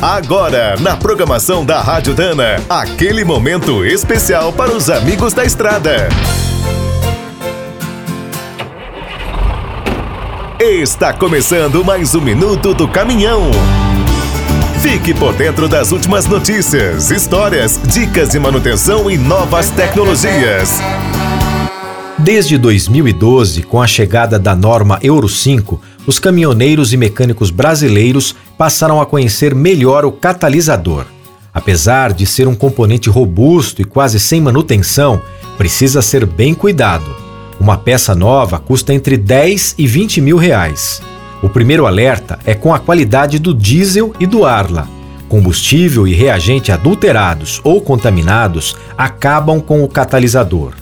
Agora, na programação da Rádio Dana, aquele momento especial para os amigos da estrada. Está começando mais um minuto do caminhão. Fique por dentro das últimas notícias, histórias, dicas de manutenção e novas tecnologias. Desde 2012, com a chegada da norma Euro 5, os caminhoneiros e mecânicos brasileiros passaram a conhecer melhor o catalisador. Apesar de ser um componente robusto e quase sem manutenção, precisa ser bem cuidado. Uma peça nova custa entre 10 e 20 mil reais. O primeiro alerta é com a qualidade do diesel e do Arla. Combustível e reagente adulterados ou contaminados acabam com o catalisador.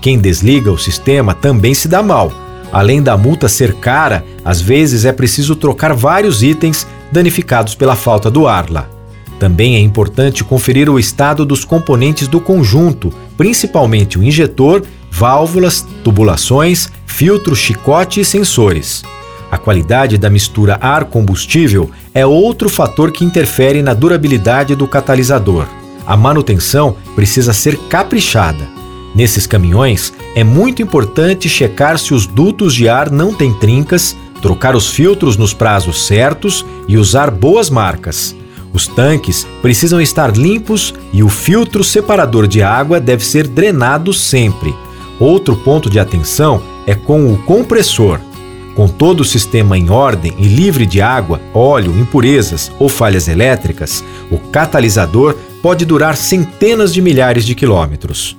Quem desliga o sistema também se dá mal. Além da multa ser cara, às vezes é preciso trocar vários itens danificados pela falta do Arla. Também é importante conferir o estado dos componentes do conjunto, principalmente o injetor, válvulas, tubulações, filtro, chicote e sensores. A qualidade da mistura ar-combustível é outro fator que interfere na durabilidade do catalisador. A manutenção precisa ser caprichada. Nesses caminhões, é muito importante checar se os dutos de ar não têm trincas, trocar os filtros nos prazos certos e usar boas marcas. Os tanques precisam estar limpos e o filtro separador de água deve ser drenado sempre. Outro ponto de atenção é com o compressor. Com todo o sistema em ordem e livre de água, óleo, impurezas ou falhas elétricas, o catalisador pode durar centenas de milhares de quilômetros.